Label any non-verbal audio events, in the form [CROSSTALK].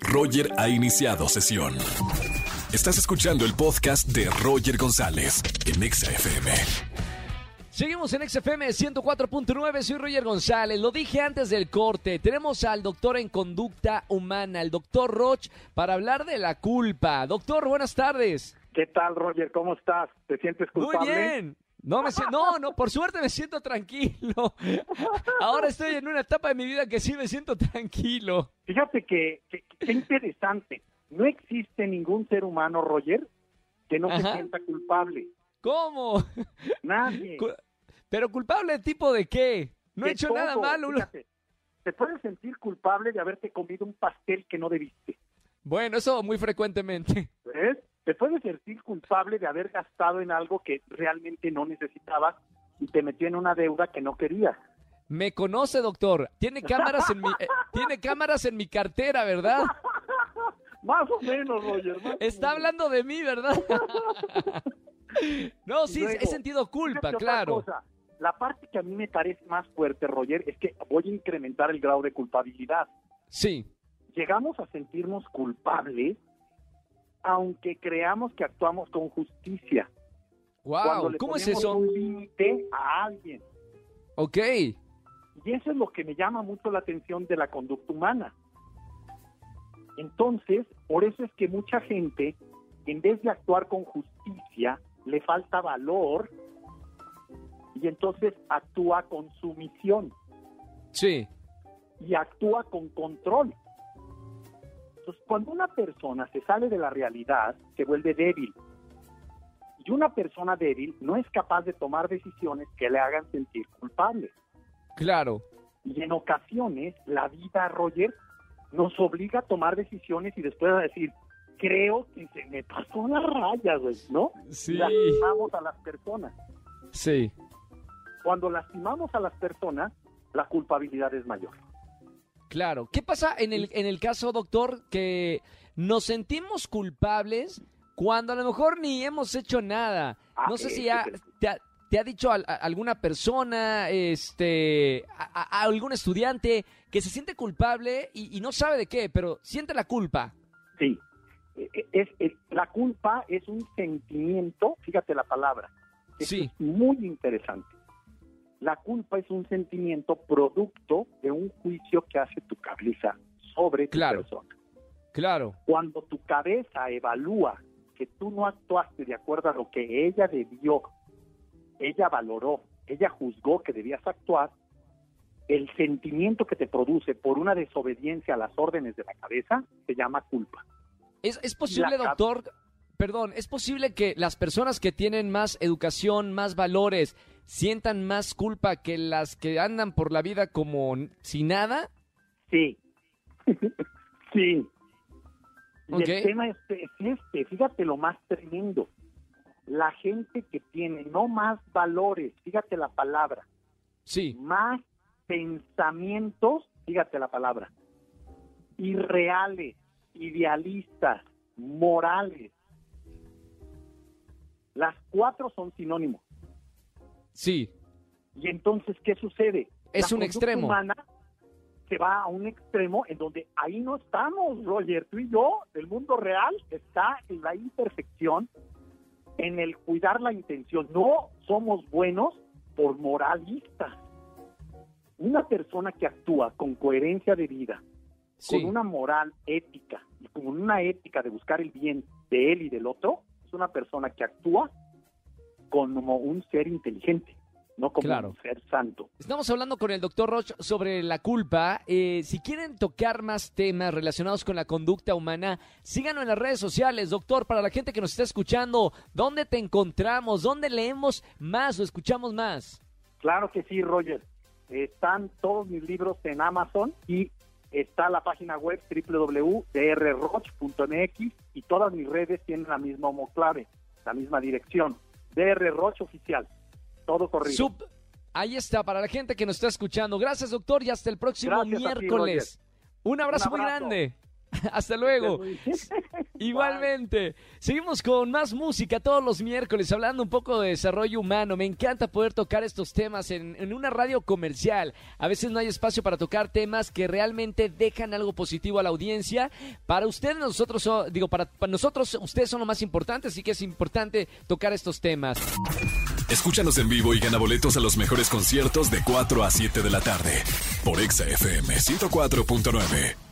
Roger ha iniciado sesión. Estás escuchando el podcast de Roger González en Exa FM. Seguimos en XFM 104.9, soy Roger González, lo dije antes del corte, tenemos al doctor en conducta humana, el doctor Roch, para hablar de la culpa. Doctor, buenas tardes. ¿Qué tal, Roger? ¿Cómo estás? ¿Te sientes culpable? Muy bien. No, me no, no, por suerte me siento tranquilo. [LAUGHS] Ahora estoy en una etapa de mi vida que sí me siento tranquilo. Fíjate que, que, que interesante. No existe ningún ser humano, Roger, que no se sienta culpable. ¿Cómo? [LAUGHS] Nadie. ¿Pero culpable tipo de qué? No he hecho nada malo. Fíjate, te puedes sentir culpable de haberte comido un pastel que no debiste. Bueno, eso muy frecuentemente. ¿Ves? Te puedes sentir culpable de haber gastado en algo que realmente no necesitabas y te metió en una deuda que no querías. Me conoce, doctor. Tiene cámaras en mi, eh, [LAUGHS] tiene cámaras en mi cartera, ¿verdad? [LAUGHS] más o menos, Roger. Está hablando de mí, ¿verdad? [LAUGHS] no, sí, he sentido culpa, claro. La parte que a mí me parece más fuerte, Roger, es que voy a incrementar el grado de culpabilidad. Sí. Llegamos a sentirnos culpables aunque creamos que actuamos con justicia. Wow, ¿cómo es eso? un límite a alguien. Ok. Y eso es lo que me llama mucho la atención de la conducta humana. Entonces, por eso es que mucha gente, en vez de actuar con justicia, le falta valor y entonces actúa con sumisión. Sí. Y actúa con control. Entonces, cuando una persona se sale de la realidad, se vuelve débil. Y una persona débil no es capaz de tomar decisiones que le hagan sentir culpable. Claro. Y en ocasiones, la vida, Roger, nos obliga a tomar decisiones y después a decir, creo que se me pasó la raya, güey, ¿no? Sí. Lastimamos a las personas. Sí. Cuando lastimamos a las personas, la culpabilidad es mayor. Claro. ¿Qué pasa en el, en el caso, doctor, que nos sentimos culpables cuando a lo mejor ni hemos hecho nada? Ah, no sé si ya te, ha, te ha dicho a, alguna persona, este, a, algún estudiante que se siente culpable y, no sabe de qué, pero siente la culpa. Sí. E, e, es, la culpa es un sentimiento, fíjate la palabra. sí. Es muy interesante. La culpa es un sentimiento producto de un juicio que hace tu cabeza sobre tu persona. Claro. Cuando tu cabeza evalúa que tú no actuaste de acuerdo a lo que ella debió, ella valoró, ella juzgó que debías actuar, el sentimiento que te produce por una desobediencia a las órdenes de la cabeza se llama culpa. ¿Es, es posible, doctor, perdón, es posible que las personas que tienen más educación, más valores, sientan más culpa que las que andan por la vida como sin nada? Sí, [LAUGHS] sí. El tema es, este, fíjate lo más tremendo. La gente que tiene no más valores, fíjate la palabra. Sí. Más pensamientos, fíjate la palabra. Irreales, idealistas, morales. Las cuatro son sinónimos. Sí. Y entonces, ¿qué sucede? Es un extremo. Humana se va a un extremo en donde ahí no estamos, Roger. Tú y yo, el mundo real está en la imperfección, en el cuidar la intención. No somos buenos por moralistas. Una persona que actúa con coherencia de vida, con una moral ética y con una ética de buscar el bien de él y del otro, es una persona que actúa como un ser inteligente, no como un ser santo. Estamos hablando con el doctor Roche sobre la culpa. Eh, si quieren tocar más temas relacionados con la conducta humana, síganos en las redes sociales, doctor, para la gente que nos está escuchando, ¿dónde te encontramos? ¿Dónde leemos más o escuchamos más? Claro que sí, Roger. Están todos mis libros en Amazon y está la página web www.drroch.mx y todas mis redes tienen la misma homoclave, la misma dirección. DR Roche Oficial. Todo corrido. Ahí está, para la gente que nos está escuchando. Gracias, doctor, y hasta el próximo miércoles. Un, abrazo Un, abrazo muy grande. [LAUGHS] hasta luego. [LAUGHS] [LAUGHS] Igualmente. Seguimos con más música todos los miércoles, hablando un poco de desarrollo humano. Me encanta poder tocar estos temas en, en, una radio comercial. A veces no hay espacio para tocar temas que realmente dejan algo positivo a la audiencia. Para ustedes, nosotros, digo, para, para nosotros, ustedes son lo más importante, así que es importante tocar estos temas. Escúchanos en vivo y gana boletos a los mejores conciertos de 4 a 7 de la tarde por Exa FM 104.9.